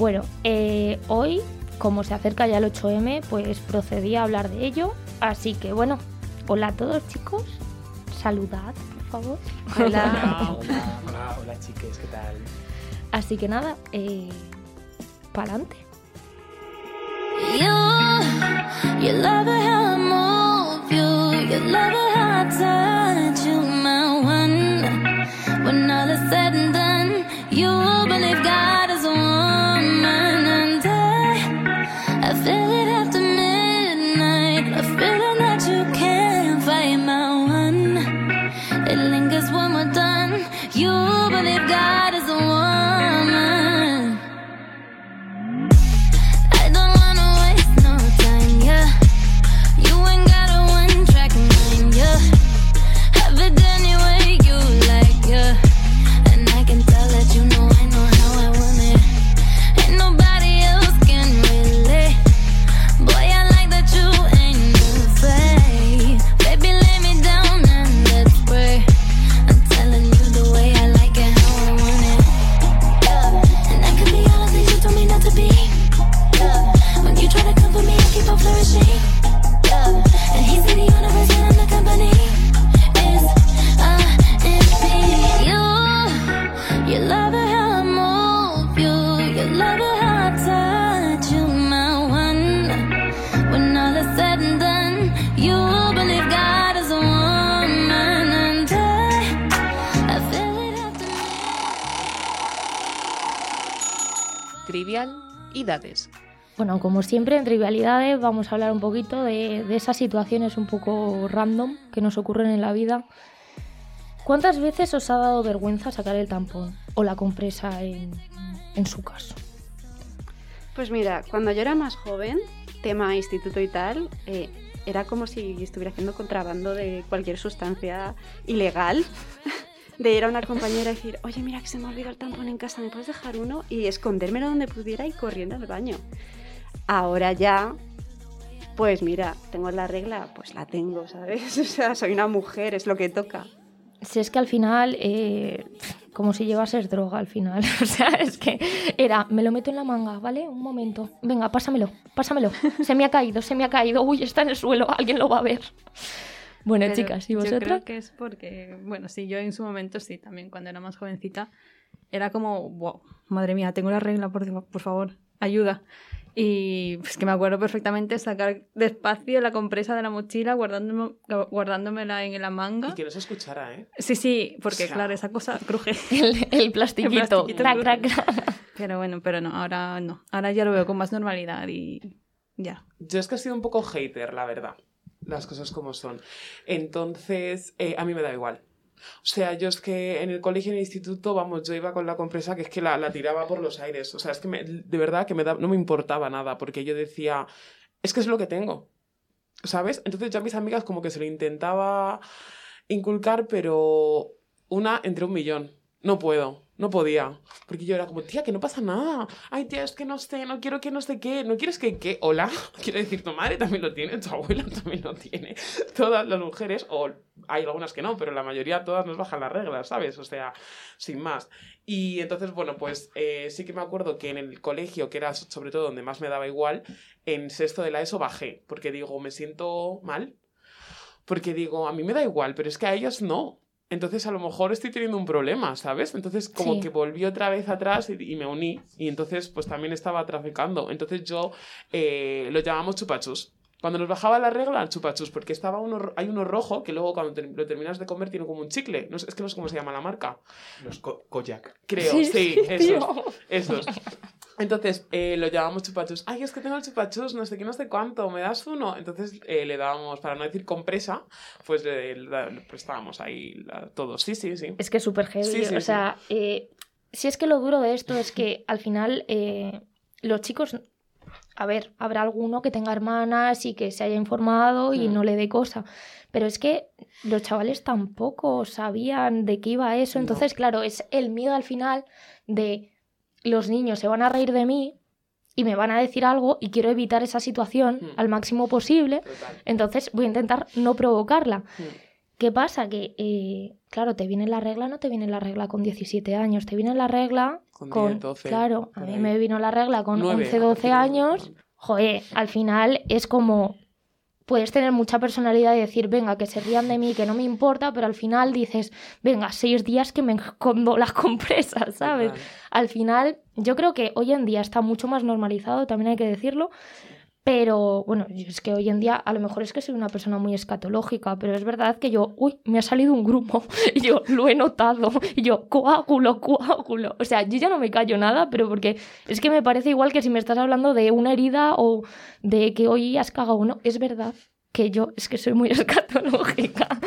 Bueno, eh, hoy, como se acerca ya el 8M, pues procedí a hablar de ello. Así que bueno, hola a todos chicos. Saludad, por favor. Hola. Hola, hola, hola chiques, ¿qué tal? Así que nada, eh. When all is said and done, you Trivial y dades. Bueno, como siempre en Trivialidades vamos a hablar un poquito de, de esas situaciones un poco random que nos ocurren en la vida. ¿Cuántas veces os ha dado vergüenza sacar el tampón o la compresa en, en su caso? Pues mira, cuando yo era más joven, tema instituto y tal, eh, era como si estuviera haciendo contrabando de cualquier sustancia ilegal. De ir a una compañera y decir, oye, mira que se me ha olvidado el tampón en casa, ¿me puedes dejar uno? Y escondérmelo donde pudiera y corriendo al baño. Ahora ya, pues mira, tengo la regla, pues la tengo, ¿sabes? O sea, soy una mujer, es lo que toca. Si es que al final, eh, como si llevases droga al final. O sea, es que era, me lo meto en la manga, ¿vale? Un momento. Venga, pásamelo, pásamelo. Se me ha caído, se me ha caído. Uy, está en el suelo, alguien lo va a ver. Bueno, Pero chicas, ¿y Yo vosotras? creo que es porque, bueno, sí, yo en su momento sí, también cuando era más jovencita, era como, wow, madre mía, tengo la regla, por, por favor, ayuda. Y pues que me acuerdo perfectamente sacar despacio la compresa de la mochila, guardándome, guardándomela en la manga. Y que no se escuchara, ¿eh? Sí, sí, porque O sea. claro, esa cosa cruje. El, el plastiquito. El plastiquito crac, crac, crac. Pero bueno, pero no, ahora no. Ahora ya lo veo con más normalidad y ya. Yo es que he sido un poco hater, la verdad. Las cosas como son. Entonces, eh, a mí me da igual. O sea, yo es que en el colegio en el instituto, vamos, yo iba con la compresa que es que la, tiraba por los aires. O sea, es que de verdad que me da, no me importaba nada, porque yo decía, es que es lo que tengo. ¿Sabes? Entonces yo a mis amigas como que se lo intentaba inculcar, pero una entre un millón. No puedo, no podía. Porque yo era como, tía, que no pasa nada. Ay, tía, es que no sé, no quiero que no sé qué. ¿No quieres que qué? Hola. Quiero decir, tu madre también lo tiene, tu abuela también lo tiene. Todas las mujeres, o hay algunas que no, pero la mayoría todas nos bajan las reglas, ¿sabes? O sea, sin más. Y entonces, bueno, pues eh, sí que me acuerdo que en el colegio, que era sobre todo donde más me daba igual, en sexto de la ESO bajé, porque digo, me siento mal. Porque digo, a mí me da igual, pero es que a ellas no. Entonces a lo mejor estoy teniendo un problema, ¿sabes? Entonces como Sí. que volví otra vez atrás y, y me uní. Y entonces pues también estaba traficando. Entonces yo eh, lo llamamos chupachus. Cuando nos bajaba la regla, chupachus, porque estaba uno, hay uno rojo que luego cuando te- lo terminas de comer tiene como un chicle. No sé, es que no sé cómo se llama la marca. Los co- Kojak. Creo, Sí, sí, sí, esos. tío. Esos. Entonces eh, lo llamamos chupachus. Ay, es que tengo el chupachus, no sé qué, no sé cuánto, ¿me das uno? Entonces eh, le dábamos, para no decir compresa, pues le, le- le prestábamos ahí la- todos. Sí, sí, sí. Es que es súper heavy. Sí, sí, o sí. sea, eh, si es que lo duro de esto es que al final eh, los chicos. A ver, habrá alguno que tenga hermanas y que se haya informado y Mm. no le dé cosa. Pero es que los chavales tampoco sabían de qué iba eso. No. Entonces, claro, es el miedo al final de los niños se van a reír de mí y me van a decir algo y quiero evitar esa situación Mm. al máximo posible. Total. Entonces voy a intentar no provocarla. Mm. ¿Qué pasa? Que, eh, claro, te viene la regla, no te viene la regla con 17 años, te viene la regla Con con... 10, 12, claro, a mí me vino la regla con Nueve, 11, a 12 partir de- años. Joder, al final es como... Puedes tener mucha personalidad y decir, venga, que se rían de mí, que no me importa, pero al final dices, venga, seis días que me escondo las compresas, ¿sabes? Total. Al final, yo creo que hoy en día está mucho más normalizado, también hay que decirlo. Pero bueno, es que hoy en día a lo mejor es que soy una persona muy escatológica, pero es verdad que yo, uy, me ha salido un grupo y yo lo he notado y yo, coágulo, coágulo. O sea, yo ya no me callo nada, pero porque es que me parece igual que si me estás hablando de una herida o de que hoy has cagado uno, es verdad que yo es que soy muy escatológica,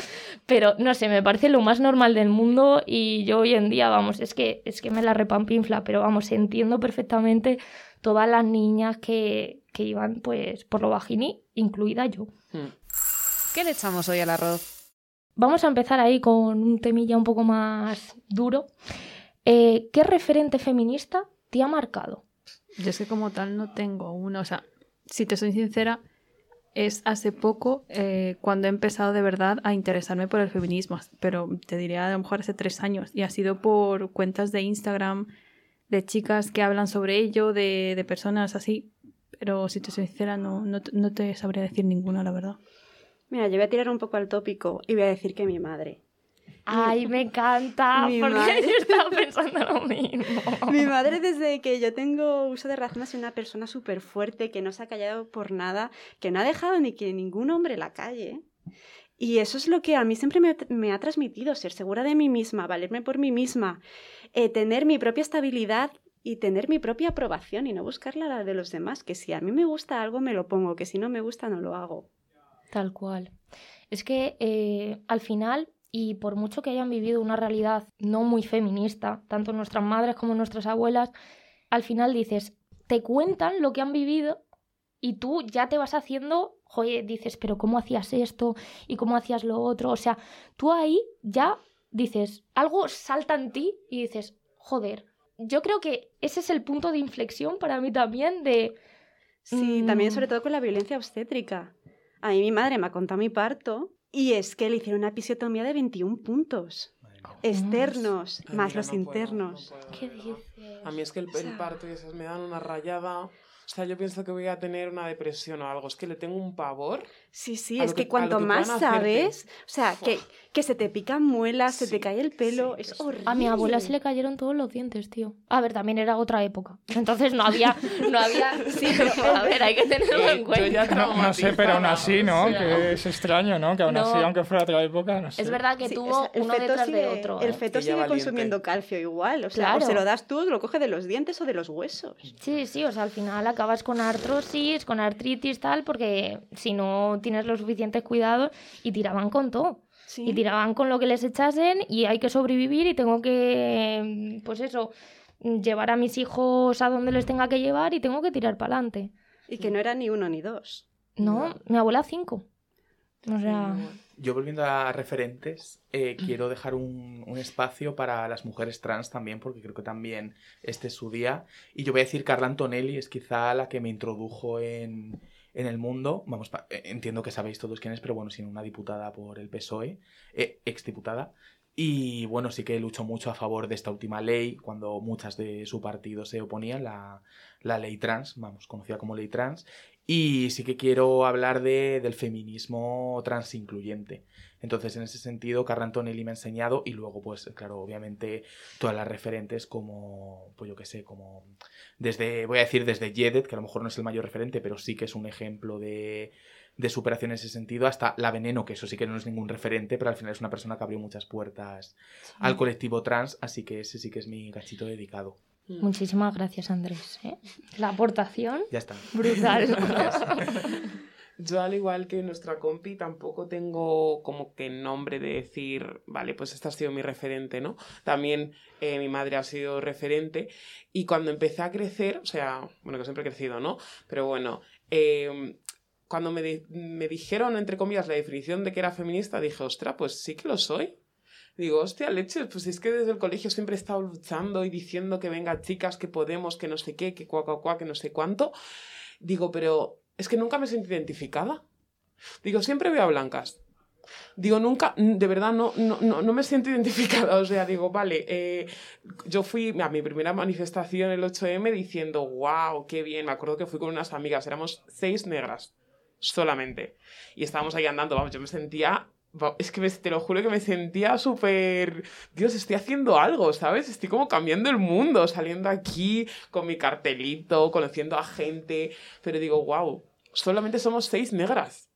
pero no sé, me parece lo más normal del mundo y yo hoy en día, vamos, es que es que me la repampinfla, pero vamos, entiendo perfectamente todas las niñas que, que iban pues por lo bajini, incluida yo. Mm. ¿Qué le echamos hoy al arroz? Vamos a empezar ahí con un temilla un poco más duro. Eh, ¿Qué referente feminista te ha marcado? Yo es que como tal no tengo uno. O sea, si te soy sincera, es hace poco eh, cuando he empezado de verdad a interesarme por el feminismo. Pero te diría a lo mejor hace tres años. Y ha sido por cuentas de Instagram de chicas que hablan sobre ello, de, de personas así. Pero si te soy sincera, no, no, te- no te sabría decir ninguna, la verdad. Mira, yo voy a tirar un poco al tópico y voy a decir que mi madre. Ay, me encanta, Mi porque madre. yo estaba pensando lo mismo. Mi madre desde que yo tengo uso de razón sido una persona súper fuerte, que no se ha callado por nada, que no ha dejado ni que ningún hombre la calle. Y eso es lo que a mí siempre me, ha transmitido, ser segura de mí misma, valerme por mí misma, eh, tener mi propia estabilidad y tener mi propia aprobación y no buscarla la de los demás, que si a mí me gusta algo me lo pongo, que si no me gusta no lo hago. Tal cual. Es que eh, al final, y por mucho que hayan vivido una realidad no muy feminista, tanto nuestras madres como nuestras abuelas, al final dices, te cuentan lo que han vivido y tú ya te vas haciendo, joder, dices, pero ¿cómo hacías esto? ¿Y cómo hacías lo otro? O sea, tú ahí ya dices, algo salta en ti y dices, joder. Yo creo que ese es el punto de inflexión para mí también de... Sí, también Mm. sobre todo con la violencia obstétrica. A mí mi madre me ha contado mi parto y es que le hicieron una episiotomía de 21 puntos. Externos, Ay, más mira, los no puedo, internos. no puedo. ¿Qué dices? A mí es que el, el parto y esas me dan una rayada. O sea, yo pienso que voy a tener una depresión o algo. Es que le tengo un pavor. Sí, sí, es que, cuanto que más sabes, o sea, que, que se te pican muelas, se te cae el pelo, sí, es horrible. A mi abuela se le cayeron todos los dientes, tío. A ver, también era otra época. Entonces no había, no había. Sí, pero a ver, hay que tenerlo Eh, en cuenta. No, no sé, pero aún así, ¿no? O sea, Que es extraño, ¿no? Que aún No. así, aunque fuera otra época, no sé. Es verdad que Sí, tuvo o sea, uno feto detrás sigue, de otro. El ¿eh? feto sigue valiente. consumiendo calcio igual, o sea, Claro. o se lo das tú, lo coge de los dientes o de los huesos. Sí, sí, o sea, al final acabas con artrosis, con artritis, tal, porque si no tienes los suficientes cuidados y tiraban con todo. Sí. Y tiraban con lo que les echasen y hay que sobrevivir y tengo que, pues eso, llevar a mis hijos a donde les tenga que llevar y tengo que tirar para adelante. Y que no era ni uno ni dos. No, mi abuela cinco. O sea, Yo volviendo a referentes, eh, quiero dejar un, un espacio para las mujeres trans también, porque creo que también este es su día. Y yo voy a decir Carla Antonelli, es quizá la que me introdujo en, en el mundo. Vamos, eh, entiendo que sabéis todos quién es, pero bueno, sí, una diputada por el PSOE, eh, exdiputada. Y bueno, sí que luchó mucho a favor de esta última ley, cuando muchas de su partido se oponían, la, la ley trans, vamos, conocida como ley trans. Y sí que quiero hablar de, del feminismo transincluyente. Entonces, en ese sentido, Carla Antonelli me ha enseñado y luego, pues, claro, obviamente, todas las referentes como, pues yo qué sé, como desde, voy a decir desde Yedet, que a lo mejor no es el mayor referente, pero sí que es un ejemplo de, de superación en ese sentido, hasta La Veneno, que eso sí que no es ningún referente, pero al final es una persona que abrió muchas puertas al colectivo trans, así que ese sí que es mi gachito dedicado. Muchísimas gracias, Andrés. ¿eh? La aportación Ya está. brutal. Yo, al igual que nuestra compi, tampoco tengo como que nombre de decir, vale, pues esta ha sido mi referente, ¿no? También eh, mi madre ha sido referente. Y cuando empecé a crecer, o sea, bueno, que siempre he crecido, ¿no? Pero bueno, eh, cuando me, me dijeron, entre comillas, la definición de que era feminista, dije, ostra, pues sí que lo soy. Digo, hostia, leches, pues es que desde el colegio siempre he estado luchando y diciendo que venga chicas, que podemos, que no sé qué, que cuá, cuá, cuá, que no sé cuánto. Digo, pero es que nunca me sentí identificada. Digo, siempre veo a blancas. Digo, nunca, de verdad, no, no, no, no me siento identificada. O sea, digo, vale, eh, yo fui a mi primera manifestación el 8M diciendo, wow, qué bien. Me acuerdo que fui con unas amigas, éramos seis negras solamente. Y estábamos ahí andando, vamos, yo me sentía Es que me- te lo juro que me sentía súper... Dios, estoy haciendo algo, ¿sabes? Estoy como cambiando el mundo, saliendo aquí con mi cartelito, conociendo a gente. Pero digo, wow, solamente somos seis negras.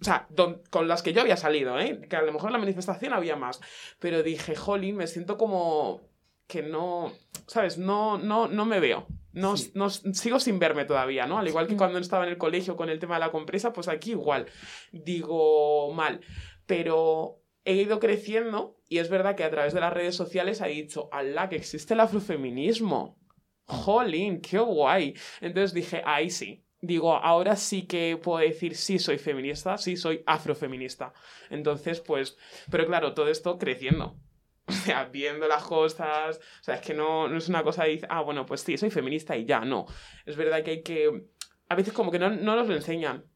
O sea, don- con las que yo había salido, ¿eh? Que a lo mejor en la manifestación había más. Pero dije, jolín, me siento como que no, ¿sabes? No, no, no me veo. No, Sí. no- sigo sin verme todavía, ¿no? Al igual que cuando estaba en el colegio con el tema de la compresa, pues aquí igual. Digo mal. Pero he ido creciendo y es verdad que a través de las redes sociales ha dicho, ¡Hala, que existe el afrofeminismo! ¡Jolín, qué guay! Entonces dije, ahí sí. Digo, ahora sí que puedo decir sí soy feminista, sí soy afrofeminista. Entonces, pues, pero claro, todo esto creciendo. O sea, viendo las cosas. O sea, es que no, no es una cosa de decir, ah, bueno, pues sí, soy feminista y ya, no. Es verdad que hay que. A veces como que no, no nos lo enseñan.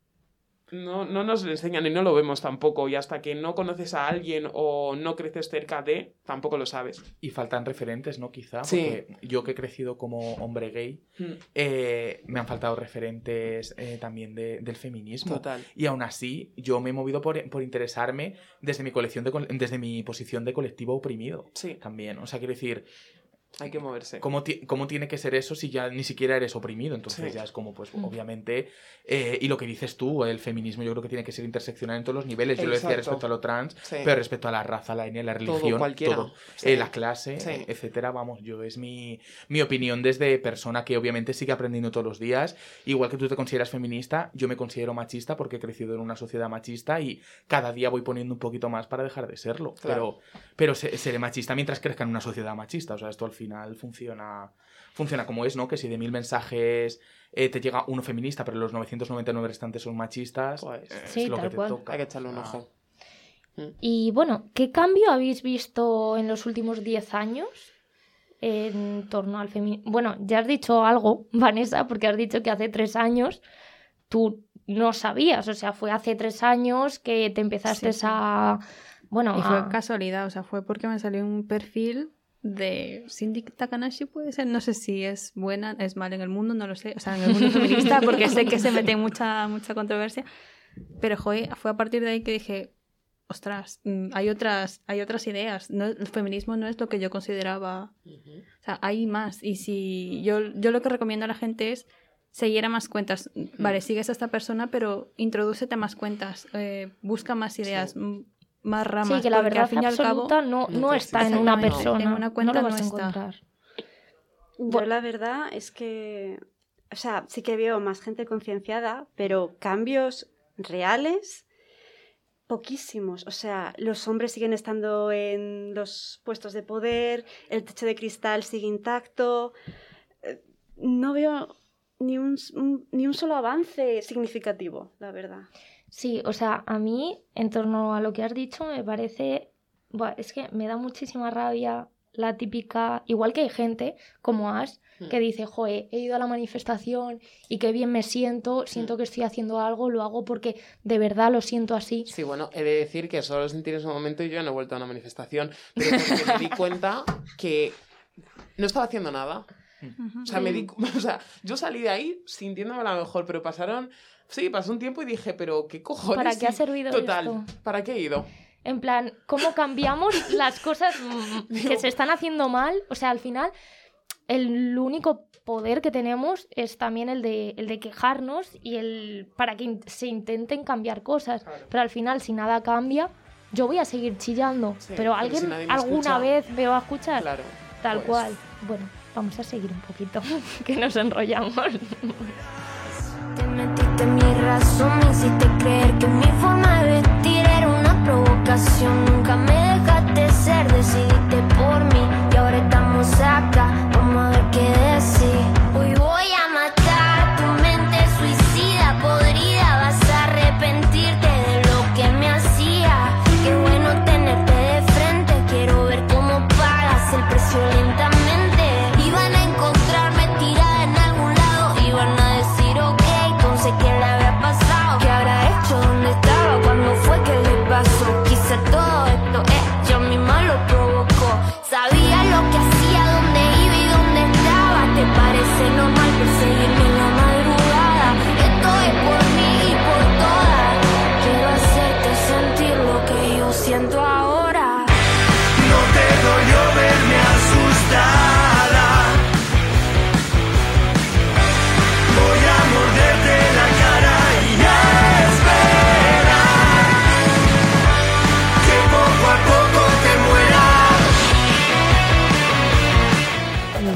No, no nos lo enseñan y no lo vemos tampoco. Y hasta que no conoces a alguien o no creces cerca de, tampoco lo sabes. Y faltan referentes, ¿no? Quizá, Sí. porque yo que he crecido como hombre gay, Mm, eh, me han faltado referentes eh, también de- del feminismo. Total. Y aún así, yo me he movido por, por interesarme desde mi, colección de, desde mi posición de colectivo oprimido. Sí, También, o sea, quiero decir, hay que moverse. ¿cómo, ti- cómo tiene que ser eso si ya ni siquiera eres oprimido? Entonces Sí. ya es como, pues, Mm. obviamente, eh, y lo que dices tú, el feminismo yo creo que tiene que ser interseccional en todos los niveles. Yo lo decía respecto a lo trans, Sí. pero respecto a la raza, la etnia, la religión, cualquiera. todo. Sí. Eh, la clase, eh, etcétera, vamos, yo es mi, mi opinión desde persona que obviamente sigue aprendiendo todos los días. Igual que tú te consideras feminista, yo me considero machista porque he crecido en una sociedad machista y cada día voy poniendo un poquito más para dejar de serlo. Claro. Pero, pero se- seré machista mientras crezca en una sociedad machista. O sea, esto al final funciona, funciona como es, ¿no? Que si de mil mensajes eh, te llega uno feminista, pero los 999 restantes son machistas, Pues, eh, Sí, es lo tal que te cual. toca. Hay que echarle un Ah. ojo. Y bueno, ¿qué cambio habéis visto en los últimos 10 años en torno al feminismo? Bueno, ya has dicho algo, Vanessa, porque has dicho que hace tres años tú no sabías, o sea, fue hace tres años que te empezaste Sí. a... Bueno, Y fue a- casualidad, o sea, fue porque me salió un perfil de Cindy Takanashi, puede ser, no sé si es buena, es mala en el mundo, no lo sé, o sea, en el mundo feminista, porque sé que se mete mucha, mucha controversia, pero joder, fue a partir de ahí que dije, ostras, mm, hay otras, hay otras ideas, no, el feminismo no es lo que yo consideraba, o sea, hay más, y si yo, yo lo que recomiendo a la gente es seguir a más cuentas, vale, sigues a esta persona, pero introdúcete a más cuentas, eh, busca más ideas, m- más ramas, sí, que la verdad al fin y al cabo... absoluta no, no está en una persona. En una cuenta no lo no vas a está. encontrar. Yo la verdad es que, o sea, sí que veo más gente concienciada, pero cambios reales, poquísimos. O sea, los hombres siguen estando en los puestos de poder, el techo de cristal sigue intacto. Eh, No veo ni un, un- ni un solo avance significativo, la verdad. Sí, o sea, a mí, en torno a lo que has dicho, me parece. Buah, es que me da muchísima rabia la típica. Igual que hay gente como Ash que dice, joe, he ido a la manifestación y qué bien me siento, siento Hmm. que estoy haciendo algo, lo hago porque de verdad lo siento así. Sí, bueno, he de decir que solo lo sentí en ese momento y yo no he vuelto a una manifestación, pero porque me di cuenta que no estaba haciendo nada. O sea, me di, o sea, yo salí de ahí sintiéndome la mejor, pero pasaron, sí, pasó un tiempo y dije, pero qué cojones. ¿Para qué ha servido Total, esto? ¿para qué he ido? En plan, ¿cómo cambiamos las cosas que se están haciendo mal? O sea, al final, el único poder que tenemos es también el de, el de quejarnos y el para que in- se intenten cambiar cosas. Pero al final, si nada cambia, yo voy a seguir chillando. Sí, pero pero si alguien alguna escucha, vez me va a escuchar. Claro. Tal pues. cual. Bueno, vamos a seguir un poquito, que nos enrollamos. Mi razón, me hiciste creer que mi forma de vestir era una provocación. Nunca me dejaste ser, decidiste por mí y ahora estamos acá. Vamos a ver qué decís.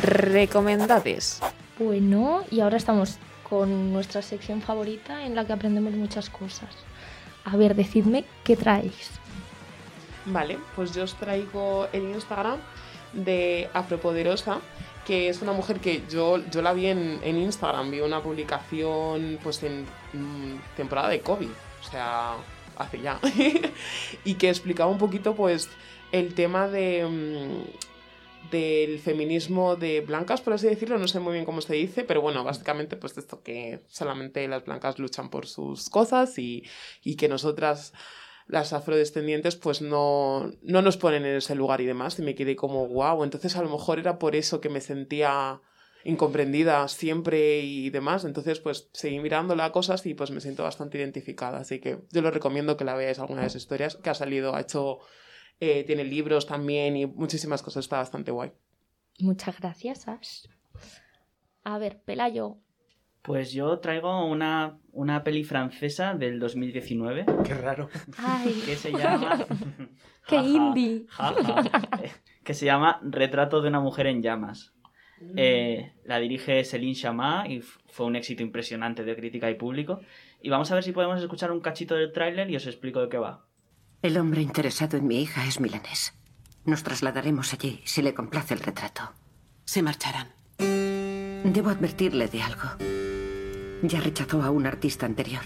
Recomendades. Bueno, y ahora estamos con nuestra sección favorita en la que aprendemos muchas cosas. A ver, decidme qué traéis. Vale, pues yo os traigo el Instagram de Afropoderosa, que es una mujer que yo, yo la vi en, en Instagram, vi una publicación pues en mm, temporada de COVID, o sea, hace ya, y que explicaba un poquito pues el tema de... mm, del feminismo de blancas, por así decirlo, no sé muy bien cómo se dice, pero bueno, básicamente pues esto que solamente las blancas luchan por sus cosas y, y que nosotras las afrodescendientes pues no, no nos ponen en ese lugar y demás y me quedé como wow, entonces a lo mejor era por eso que me sentía incomprendida siempre y demás, entonces pues seguí mirándola a cosas y pues me siento bastante identificada, así que yo lo recomiendo que la veáis alguna de sus historias que ha salido, ha hecho, eh, tiene libros también y muchísimas cosas, está bastante guay. Muchas gracias, Ash. A ver, Pelayo, Pues yo traigo una, una peli francesa del 2019 Qué raro. Ay, que se llama... qué indie. Eh, que se llama Retrato de una mujer en llamas. Eh, la dirige Céline Chama y fue un éxito impresionante de crítica y público. Y vamos a ver si podemos escuchar un cachito del tráiler y os explico de qué va. El hombre interesado en mi hija es milanés. Nos trasladaremos allí si le complace el retrato. Se marcharán. Debo advertirle de algo. Ya rechazó a un artista anterior.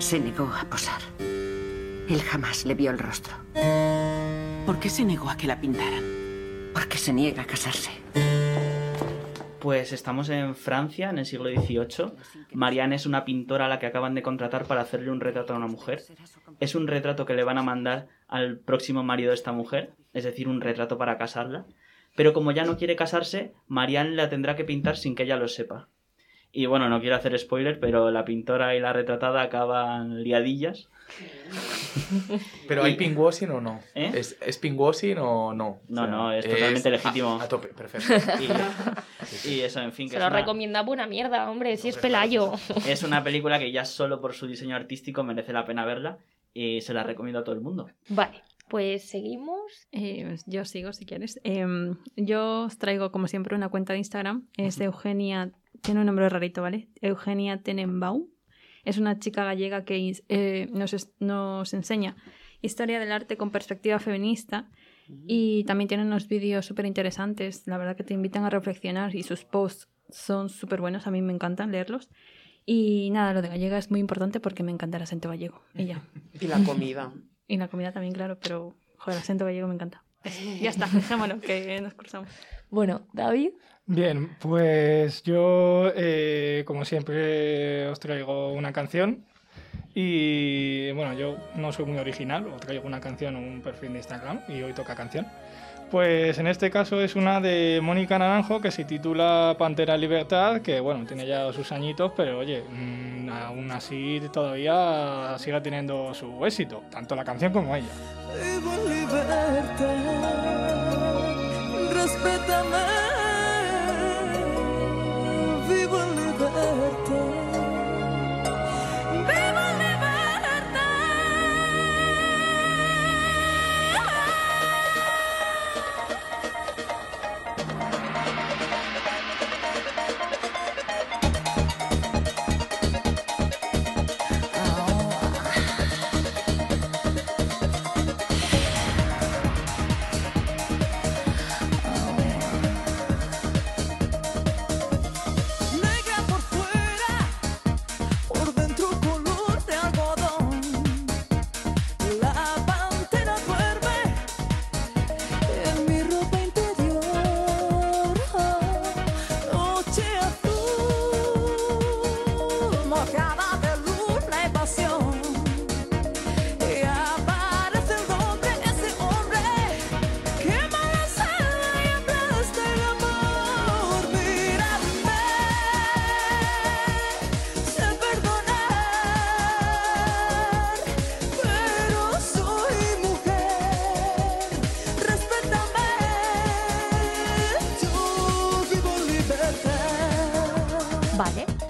Se negó a posar. Él jamás le vio el rostro. ¿Por qué se negó a que la pintaran? Porque se niega a casarse. Pues estamos en Francia, en el siglo XVIII. Marianne es una pintora a la que acaban de contratar para hacerle un retrato a una mujer. Es un retrato que le van a mandar al próximo marido de esta mujer, es decir, un retrato para casarla. Pero como ya no quiere casarse, Marianne la tendrá que pintar sin que ella lo sepa. Y bueno, no quiero hacer spoiler, pero la pintora y la retratada acaban liadillas. ¿Pero hay pinkwashing o no? ¿Eh? ¿Es, ¿Es pinkwashing o no? No, no, es totalmente legítimo. A, a tope, perfecto. Y, y eso, en fin, que Se es lo una, recomienda buena mierda, hombre, si es Pelayo. es una película que ya solo por su diseño artístico merece la pena verla y se la recomiendo a todo el mundo. Vale, pues seguimos. Eh, yo sigo si quieres. Em, yo os traigo, como siempre, una cuenta de Instagram. Es de Eugenia, tiene un nombre rarito, ¿vale? Eugenia Tenenbaum. Es una chica gallega que eh, nos, nos enseña historia del arte con perspectiva feminista y también tiene unos vídeos súper interesantes. La verdad que te invitan a reflexionar y sus posts son súper buenos. A mí me encantan leerlos. Y nada, lo de gallega es muy importante porque me encanta el acento gallego. Y ya. Y la comida. Y la comida también, claro, pero joder, el acento gallego me encanta. Eso, Ya está, dejémoslo, que nos cruzamos. Bueno, David. Bien, pues yo, eh, como siempre, os traigo una canción. Y bueno, yo no soy muy original, os traigo una canción, un perfil de Instagram, y hoy toca canción. Pues en este caso es una de Mónica Naranjo que se titula Pantera Libertad, que bueno, tiene ya sus añitos, pero oye, mm, aún así todavía sigue teniendo su éxito, tanto la canción como ella. Vivo en libertad,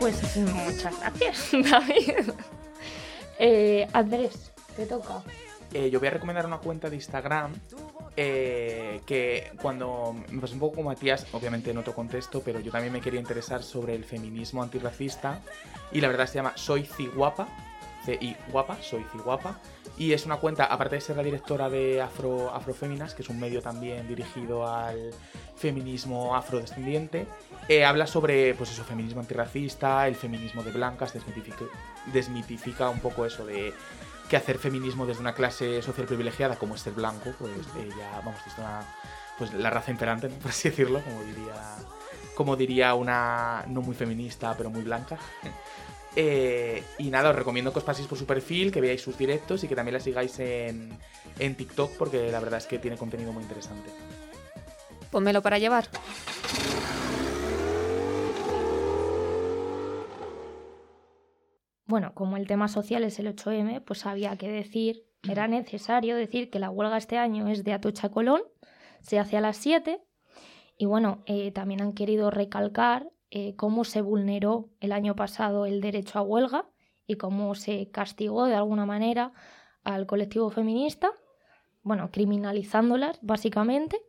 pues muchas gracias, David. Eh, Andrés, te toca. Eh, yo voy a recomendar una cuenta de Instagram eh, que cuando me pasó un poco como Matías, obviamente en otro contexto, pero yo también me quería interesar sobre el feminismo antirracista y la verdad se llama Soy Ciguapa, C-I guapa, Soy Ciguapa, y es una cuenta, aparte de ser la directora de Afro, Afroféminas, que es un medio también dirigido al feminismo afrodescendiente, eh, habla sobre pues eso, feminismo antirracista, el feminismo de blancas, desmitifica, desmitifica un poco eso de que hacer feminismo desde una clase social privilegiada como es ser blanco, pues ella, vamos, es una, pues la raza imperante, ¿no? por así decirlo, como diría, como diría una no muy feminista, pero muy blanca. Eh, y nada, os recomiendo que os paséis por su perfil, que veáis sus directos y que también la sigáis en, en TikTok, porque la verdad es que tiene contenido muy interesante. Pónmelo para llevar. Bueno, como el tema social es el 8M, pues había que decir, era necesario decir que la huelga este año es de Atocha Colón, se hace a las 7 y bueno, eh, también han querido recalcar eh, cómo se vulneró el año pasado el derecho a huelga y cómo se castigó de alguna manera al colectivo feminista, bueno, criminalizándolas básicamente.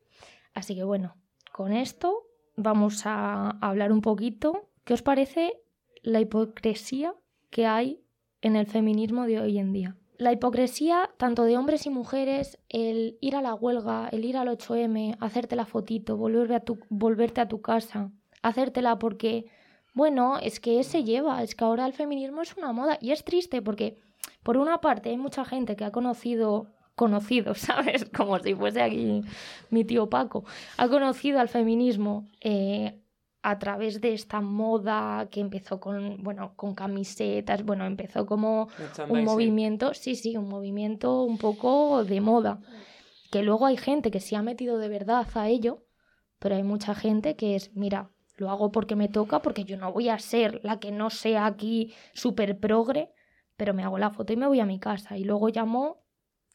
Así que bueno, con esto vamos a hablar un poquito. ¿Qué os parece la hipocresía que hay en el feminismo de hoy en día? La hipocresía, tanto de hombres y mujeres, el ir a la huelga, el ir al 8M, hacerte la fotito, volverte a tu casa, hacértela porque, bueno, es que se lleva, es que ahora el feminismo es una moda y es triste porque, por una parte, hay mucha gente que ha conocido, conocido, ¿sabes? Como si fuese aquí mi tío Paco, ha conocido al feminismo eh, a través de esta moda que empezó con, bueno, con camisetas, bueno, empezó como un movimiento, sí, sí, un movimiento un poco de moda, que luego hay gente que se ha metido de verdad a ello, pero hay mucha gente que es, mira, lo hago porque me toca, porque yo no voy a ser la que no sea aquí súper progre, pero me hago la foto y me voy a mi casa y luego llamo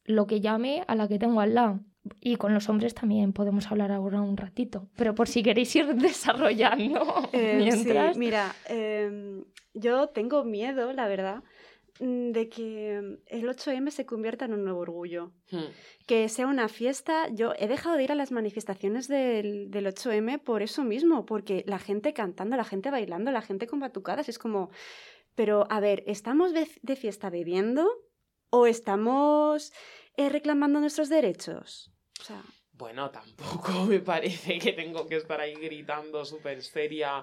lo que llame a la que tengo al lado. Y con los hombres también podemos hablar ahora un ratito. Pero por si queréis ir desarrollando Eh, mientras. Sí, mira, em, yo tengo miedo, la verdad, de que el 8M se convierta en un nuevo orgullo. Hmm. Que sea una fiesta. Yo he dejado de ir a las manifestaciones del, del 8M por eso mismo, porque la gente cantando, la gente bailando, la gente con batucadas, es como, pero a ver, ¿estamos de, de fiesta bebiendo o estamos eh, reclamando nuestros derechos? O sea, Bueno, tampoco me parece que tengo que estar ahí gritando súper seria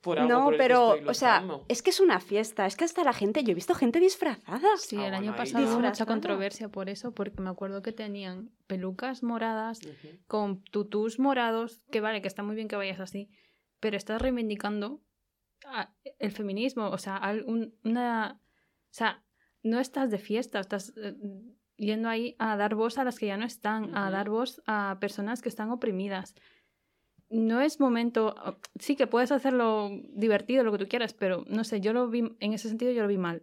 por algo no, por el que pero, estoy o sea, es que es una fiesta, es que hasta la gente, yo he visto gente disfrazada. Sí, el año ahí pasado hubo mucha controversia por eso, porque me acuerdo que tenían pelucas moradas con tutús morados, que vale, que está muy bien que vayas así, pero estás reivindicando a- el feminismo, o sea, un- una... O sea, no estás de fiesta, estás... eh, yendo ahí a dar voz a las que ya no están, a dar voz a personas que están oprimidas. No es momento, sí que puedes hacerlo divertido, lo que tú quieras, pero no sé, yo lo vi, en ese sentido yo lo vi mal.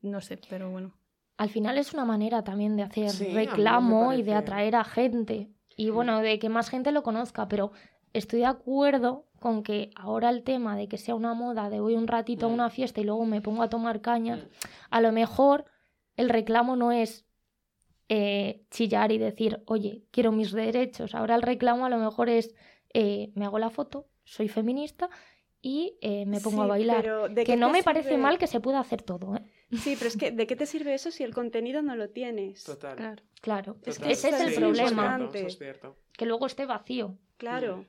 No sé, pero bueno. Al final es una manera también de hacer Sí, reclamo y de atraer a gente. Y bueno, de que más gente lo conozca, pero estoy de acuerdo con que ahora el tema de que sea una moda, de voy un ratito a Mm. una fiesta y luego me pongo a tomar cañas, Mm. a lo mejor el reclamo no es eh, chillar y decir, oye, quiero mis derechos. Ahora el reclamo a lo mejor es, eh, me hago la foto, soy feminista y eh, me pongo a bailar. pero ¿de Que no me parece mal que se pueda hacer todo, ¿eh? Sí, pero es que ¿de qué te sirve eso si el contenido no lo tienes? Total. Claro. Claro, Es que ese es el Sí, problema. es cierto. que luego esté vacío. Claro.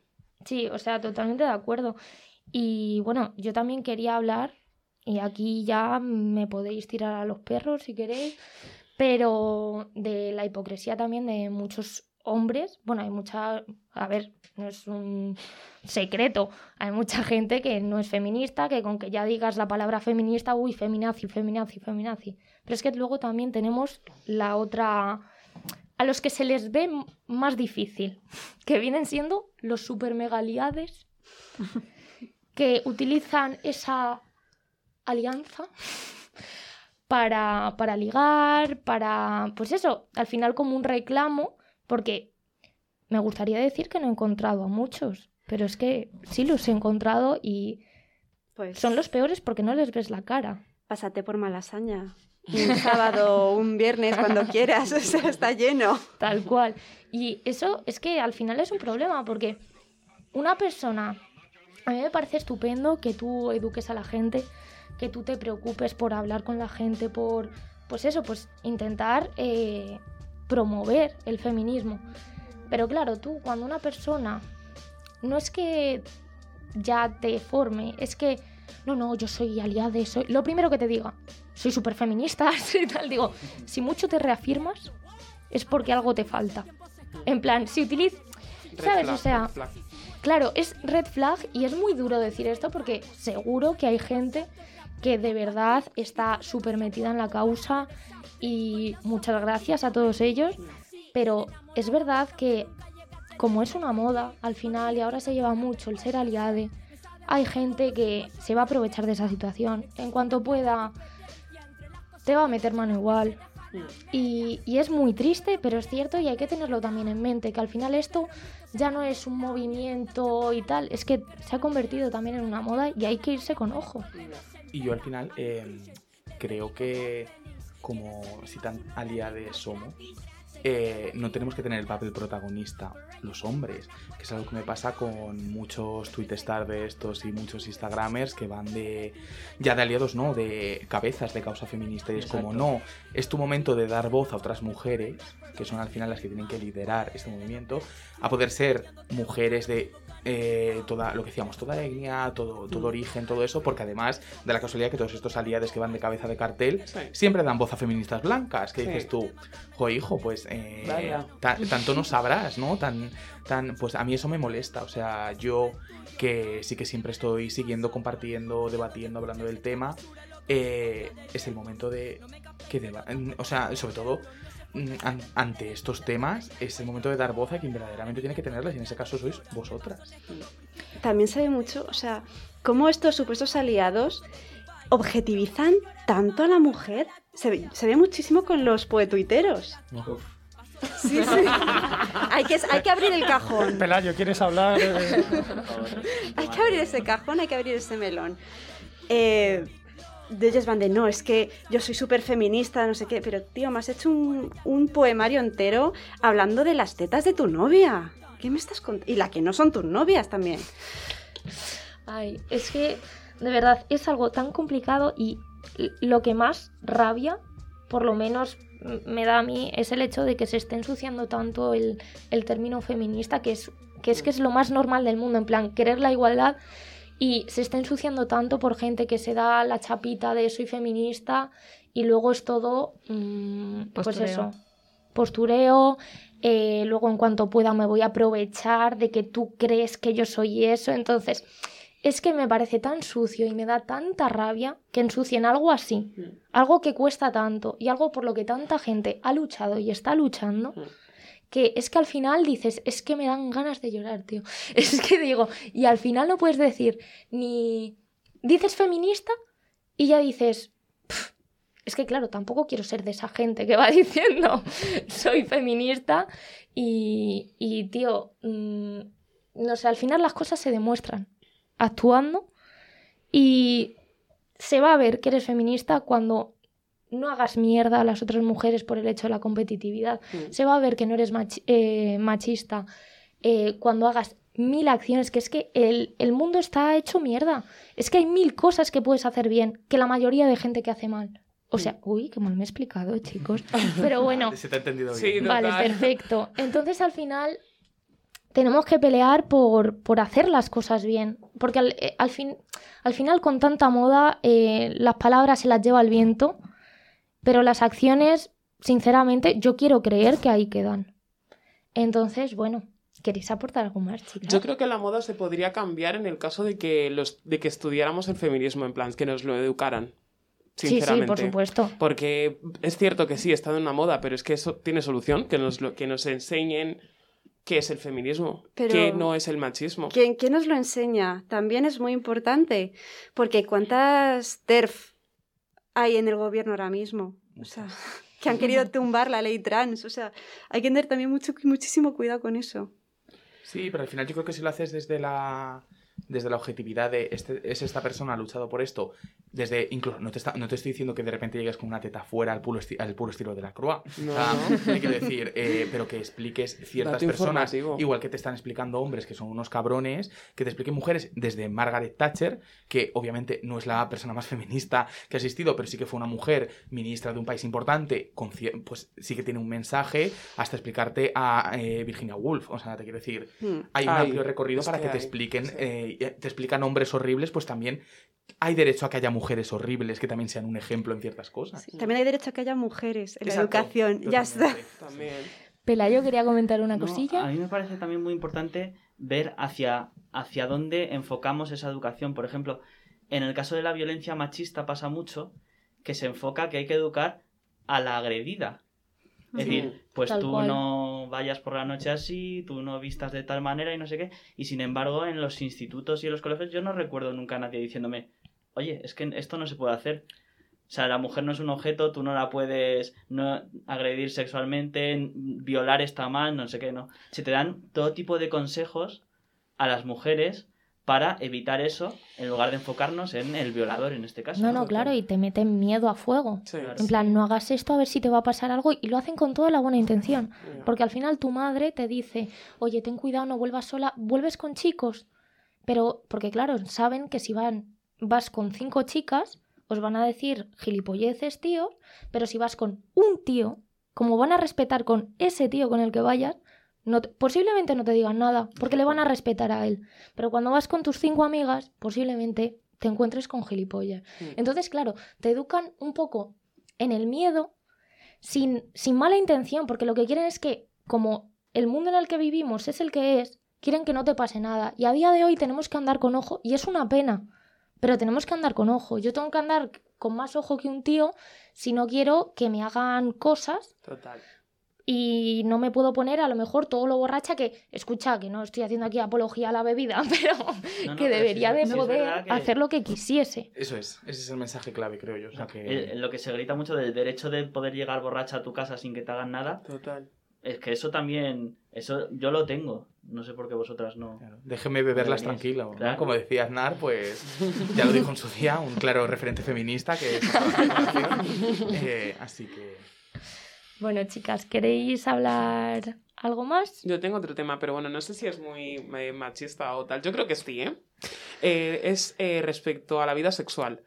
Sí, o sea, totalmente de acuerdo. Y bueno, yo también quería hablar, y aquí ya me podéis tirar a los perros si queréis, pero de la hipocresía también de muchos hombres. Bueno, hay mucha, a ver, no es un secreto, hay mucha gente que no es feminista, que con que ya digas la palabra feminista, uy, feminazi, feminazi, feminazi. Pero es que luego también tenemos la otra a los que se les ve más difícil, que vienen siendo los super megaliades que utilizan esa alianza para, para ligar, para, pues eso, al final como un reclamo, porque me gustaría decir que no he encontrado a muchos, pero es que sí los he encontrado y Pues son los peores porque no les ves la cara. pásate por Malasaña. Un sábado, un viernes, cuando quieras, o sea, está lleno. Tal cual. Y eso es que al final es un problema, porque una persona, a mí me parece estupendo que tú eduques a la gente, que tú te preocupes por hablar con la gente, por, pues eso, pues intentar eh, promover el feminismo. Pero claro, tú cuando una persona no es que ya te forme, es que, no, no, yo soy aliada, soy... Lo primero que te diga, soy súper feminista, soy tal, digo, si mucho te reafirmas, es porque algo te falta. En plan, si utilizas... Red ¿Sabes? flag, o sea. Claro, es red flag y es muy duro decir esto porque seguro que hay gente que de verdad está súper metida en la causa y muchas gracias a todos ellos, pero es verdad que como es una moda al final y ahora se lleva mucho el ser aliade, hay gente que se va a aprovechar de esa situación. En cuanto pueda, te va a meter mano igual. Y, y es muy triste, pero es cierto y hay que tenerlo también en mente, que al final esto ya no es un movimiento y tal, es que se ha convertido también en una moda y hay que irse con ojo. Y yo al final eh, creo que como si tan aliades somos, eh, no tenemos que tener el papel protagonista los hombres, que es algo que me pasa con muchos Twitter de estos y muchos Instagramers que van de ya de aliados, no, de cabezas de causa feminista y es como no, es tu momento de dar voz a otras mujeres, que son al final las que tienen que liderar este movimiento, a poder ser mujeres de eh, toda lo que decíamos, toda etnia, todo, todo Mm. origen, todo eso, porque además de la casualidad que todos estos aliados que van de cabeza de cartel Sí. siempre dan voz a feministas blancas, que Sí. dices tú, jo hijo, pues eh, tanto no sabrás, ¿no? Tan, tan, pues a mí eso me molesta, o sea, yo que sí que siempre estoy siguiendo, compartiendo, debatiendo, hablando del tema, eh, es el momento de que deba- o sea, sobre todo ante estos temas, es el momento de dar voz a quien verdaderamente tiene que tenerlas y en ese caso sois vosotras. También se ve mucho, o sea, cómo estos supuestos aliados objetivizan tanto a la mujer. Se ve, se ve muchísimo con los poetuiteros. Sí, sí. hay, que, hay que abrir el cajón. Pelayo, ¿quieres hablar? Hay que abrir ese cajón, hay que abrir ese melón. Eh, de ellos van de, no, es que yo soy súper feminista, no sé qué, pero tío, me has hecho un, un poemario entero hablando de las tetas de tu novia. ¿Qué me estás contando? Y la que no son tus novias también. Ay, es que de verdad es algo tan complicado y lo que más rabia, por lo menos me da a mí, es el hecho de que se esté ensuciando tanto el, el término feminista, que es, que es que es lo más normal del mundo, en plan, querer la igualdad y se está ensuciando tanto por gente que se da la chapita de soy feminista y luego es todo, mm, pues Postureo. eso, postureo, eh, luego en cuanto pueda me voy a aprovechar de que tú crees que yo soy eso, entonces es que me parece tan sucio y me da tanta rabia que ensucien algo así, algo que cuesta tanto y algo por lo que tanta gente ha luchado y está luchando, que es que al final dices, es que me dan ganas de llorar, tío. Es que digo, y al final no puedes decir ni dices feminista y ya dices, "Pf, es que claro, tampoco quiero ser de esa gente que va diciendo, soy feminista y, y tío, mm, no sé, al final las cosas se demuestran actuando y se va a ver que eres feminista cuando no hagas mierda a las otras mujeres por el hecho de la competitividad. Mm. Se va a ver que no eres machi- eh, machista eh, cuando hagas mil acciones, que es que el, el mundo está hecho mierda. Es que hay mil cosas que puedes hacer bien, que la mayoría de gente que hace mal. O sea, uy, qué mal me he explicado, chicos. Pero bueno, Se te ha entendido Sí, bien. Vale, perfecto. Entonces al final tenemos que pelear por, por hacer las cosas bien. Porque al, eh, al fin, al final con tanta moda eh, las palabras se las lleva el viento, pero las acciones, sinceramente, yo quiero creer que ahí quedan. Entonces, bueno, ¿queréis aportar algo más, chicas? Yo creo que la moda se podría cambiar en el caso de que, los, de que estudiáramos el feminismo, en plan, que nos lo educaran. Sí, sí, Sinceramente. por supuesto. Porque es cierto que sí, está en una moda, pero es que eso tiene solución, que nos, lo- que nos enseñen qué es el feminismo, Pero- qué no es el machismo. ¿Quién, quién nos lo enseña? También es muy importante, porque ¿cuántas TERF hay en el gobierno ahora mismo? O sea, que han querido tumbar la ley trans. O sea, hay que tener también mucho, muchísimo cuidado con eso. Sí, pero al final yo creo que si lo haces desde la desde la objetividad de este, es esta persona ha luchado por esto, desde incluso no te, está- no te estoy diciendo que de repente llegues con una teta fuera al puro, esti- al puro estilo de la croa. No. O sea, te quiero decir, eh, pero que expliques ciertas personas, igual que te están explicando hombres que son unos cabrones, que te expliquen mujeres desde Margaret Thatcher, que obviamente no es la persona más feminista que ha existido, pero sí que fue una mujer ministra de un país importante, con pues sí que tiene un mensaje, hasta explicarte a eh, Virginia Woolf. O sea, te quiero decir, Hmm. hay un Ay, amplio recorrido para que que, te expliquen, sí. eh, te explican hombres horribles, pues también hay derecho a que haya mujeres horribles que también sean un ejemplo en ciertas cosas. También hay derecho a que haya mujeres en Exacto, la educación. Ya está. También. Pelayo quería comentar una No, cosilla. A mí me parece también muy importante ver hacia, hacia dónde enfocamos esa educación. Por ejemplo, en el caso de la violencia machista pasa mucho que se enfoca que hay que educar a la agredida. Es Sí. decir, pues Tal tú cual. no vayas por la noche así, tú no vistas de tal manera y no sé qué. Y sin embargo, en los institutos y en los colegios yo no recuerdo nunca a nadie diciéndome, oye, es que esto no se puede hacer. O sea, la mujer no es un objeto, tú no la puedes no agredir sexualmente, violar está mal, no sé qué, no. Se te dan todo tipo de consejos a las mujeres para evitar eso, en lugar de enfocarnos en el violador en este caso. No, no, claro, y te meten miedo a fuego. Sí. En plan, no hagas esto a ver si te va a pasar algo y lo hacen con toda la buena intención. Porque al final tu madre te dice, oye, ten cuidado, no vuelvas sola, vuelves con chicos. Pero, porque claro, saben que si van, vas con cinco chicas, os van a decir gilipolleces, tío, pero si vas con un tío, como van a respetar con ese tío con el que vayas, no te- posiblemente no te digan nada, porque le van a respetar a él. Pero cuando vas con tus cinco amigas, posiblemente te encuentres con gilipollas. Entonces, claro, te educan un poco en el miedo, sin, sin mala intención, porque lo que quieren es que, como el mundo en el que vivimos es el que es, quieren que no te pase nada. Y a día de hoy tenemos que andar con ojo, y es una pena, pero tenemos que andar con ojo. Yo tengo que andar con más ojo que un tío si no quiero que me hagan cosas Total. Y no me puedo poner a lo mejor todo lo borracha que, escucha, que no estoy haciendo aquí apología a la bebida, pero No, no, que sí debería de sí poder que- hacer lo que quisiese. Eso es, ese es el mensaje clave, creo yo. O sea, que... El- lo que se grita mucho del derecho de poder llegar borracha a tu casa sin que te hagan nada, Total. es que eso también, eso yo lo tengo. No sé por qué vosotras no. Claro, Déjeme beberlas tranquilo. ¿no? Claro. Como decía Aznar, pues ya lo dijo en su día, un claro referente feminista que. Eh, así que. Bueno, chicas, ¿queréis hablar algo más? Yo tengo otro tema, pero bueno, no sé si es muy eh, machista o tal. Yo creo que sí, ¿eh? Eh, es eh, respecto a la vida sexual.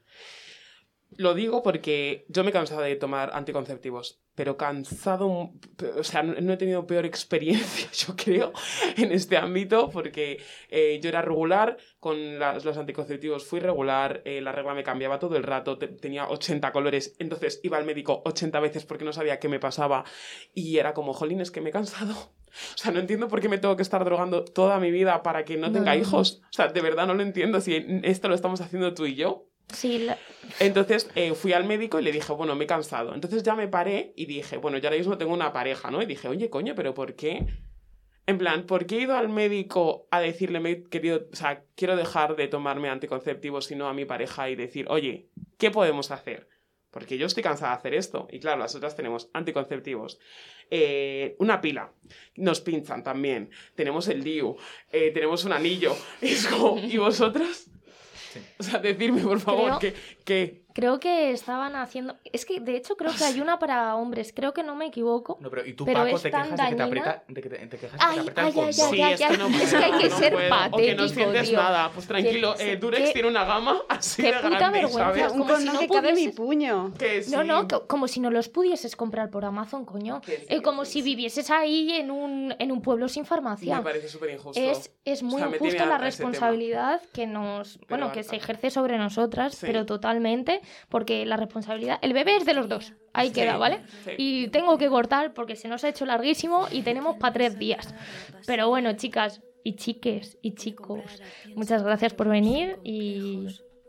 Lo digo porque yo me he cansado de tomar anticonceptivos, pero cansado, o sea, no he tenido peor experiencia, yo creo, en este ámbito, porque eh, yo era regular con las- los anticonceptivos, fui regular, eh, la regla me cambiaba todo el rato, te- tenía 80 colores, entonces iba al médico 80 veces porque no sabía qué me pasaba y era como, jolín, es que me he cansado O sea, no entiendo por qué me tengo que estar drogando toda mi vida para que no No, tenga no. hijos. O sea, de verdad no lo entiendo si esto lo estamos haciendo tú y yo. Sí, Entonces eh, fui al médico y le dije, bueno, me he cansado. Entonces ya me paré y dije, bueno, yo ahora mismo tengo una pareja, ¿no? Y dije, oye, coño, pero ¿por qué? En plan, ¿por qué he ido al médico a decirle, me he querido, o sea, quiero dejar de tomarme anticonceptivos, sino a mi pareja y decir, oye, ¿qué podemos hacer? Porque yo estoy cansada de hacer esto. Y claro, las otras tenemos anticonceptivos. eh, una pila. Nos pinchan también. Tenemos el DIU. eh, tenemos un anillo. Es como, ¿y vosotras? O sea, decirme, por favor, Creo- que, que creo que estaban haciendo. Es que de hecho creo que hay una para hombres, creo que no me equivoco. No, pero y tú, pero Paco, es te tan quejas de que te dañina. aprieta, de que te, te quejas de que Ay, te aprieta ay, el ay, condón. ay, ay, es que no es que hay que no ser puedo. patético, O que no sientes tío. nada. Pues tranquilo, Que- eh, Durex que- tiene una gama así qué de puta grande, vergüenza, ¿sabes? Un como si no que cabe mi puño. Que sí. No, no, co- como si no los pudieses comprar por Amazon, coño. Que sí, Eh, que como sí, si sí. vivieses ahí en un, en un pueblo sin Me farmacia. parece súper injusto. Es, es muy O sea, me injusto la responsabilidad que nos, bueno, que se ejerce sobre nosotras, Sí. pero totalmente, porque la responsabilidad, el bebé es de los dos, ahí Sí, queda, ¿vale? sí. Y tengo que cortar porque se nos ha hecho larguísimo y tenemos para tres días. Pero bueno, chicas y chiques y chicos, muchas gracias por venir y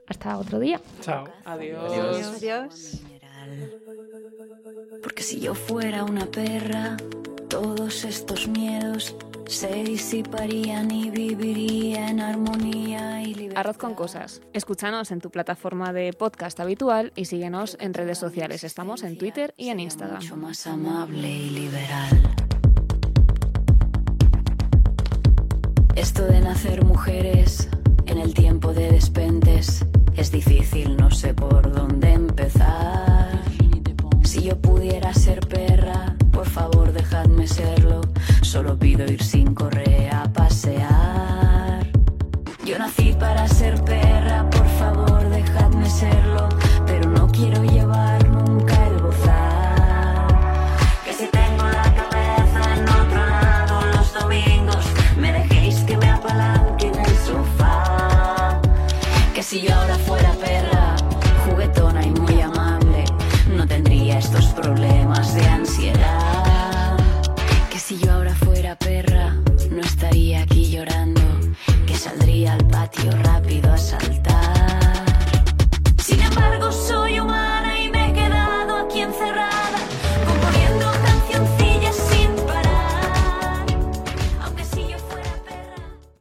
hasta otro día. Chao. Adiós. Adiós. Adiós. Porque si yo fuera una perra, todos estos miedos se disiparían y viviría en armonía y libertad. Arroz con cosas. Escúchanos en tu plataforma de podcast habitual y síguenos en redes sociales. Estamos en Twitter y en Instagram. Mucho más amable y liberal. Esto de nacer mujeres en el tiempo de despentes es difícil, no sé por dónde empezar. Si yo pudiera ser perra, por favor dejadme serlo. Solo pido ir sin correa a pasear. Yo nací para ser perra, por favor dejadme serlo.